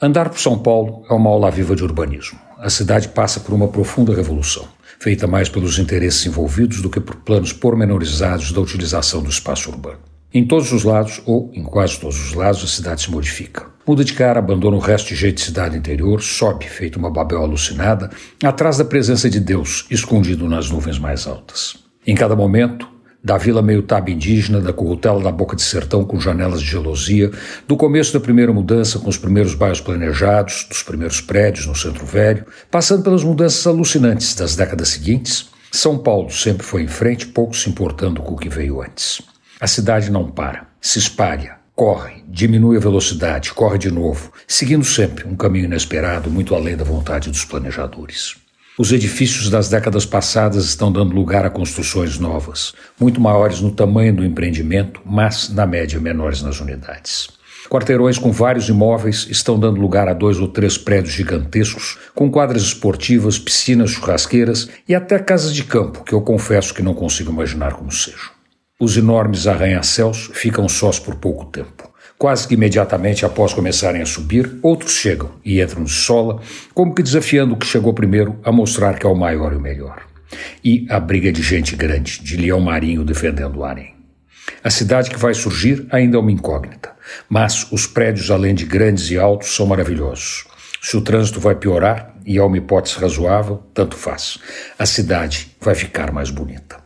Andar por São Paulo é uma aula viva de urbanismo. A cidade passa por uma profunda revolução, feita mais pelos interesses envolvidos do que por planos pormenorizados da utilização do espaço urbano. Em todos os lados, ou em quase todos os lados, a cidade se modifica. Muda de cara, abandona o resto de jeito de cidade interior, sobe, feito uma Babel alucinada, atrás da presença de Deus, escondido nas nuvens mais altas. Em cada momento, da vila meio taba indígena, da currutela da boca de sertão com janelas de gelosia, do começo da primeira mudança com os primeiros bairros planejados, dos primeiros prédios no centro velho, passando pelas mudanças alucinantes das décadas seguintes, São Paulo sempre foi em frente, pouco se importando com o que veio antes. A cidade não para, se espalha, corre, diminui a velocidade, corre de novo, seguindo sempre um caminho inesperado muito além da vontade dos planejadores. Os edifícios das décadas passadas estão dando lugar a construções novas, muito maiores no tamanho do empreendimento, mas, na média, menores nas unidades. Quarteirões com vários imóveis estão dando lugar a dois ou três prédios gigantescos, com quadras esportivas, piscinas, churrasqueiras e até casas de campo, que eu confesso que não consigo imaginar como sejam. Os enormes arranha-céus ficam sós por pouco tempo. Quase que imediatamente após começarem a subir, outros chegam e entram de sola, como que desafiando o que chegou primeiro a mostrar que é o maior e o melhor. E a briga de gente grande, de leão marinho defendendo o harém. A cidade que vai surgir ainda é uma incógnita, mas os prédios, além de grandes e altos, são maravilhosos. Se o trânsito vai piorar, e é uma hipótese razoável, tanto faz. A cidade vai ficar mais bonita.